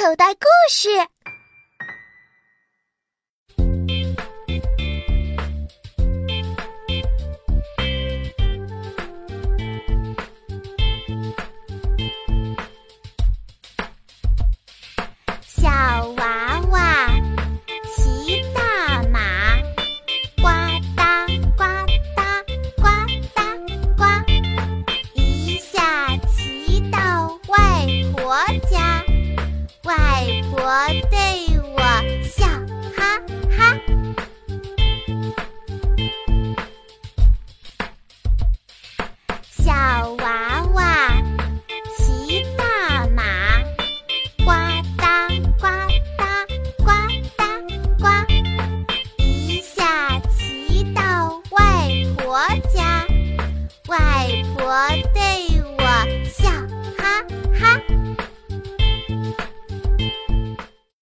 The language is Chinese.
口袋故事。小我对我笑哈哈。小娃娃骑大马呱嗒呱嗒呱嗒呱一下骑到外婆家。外婆对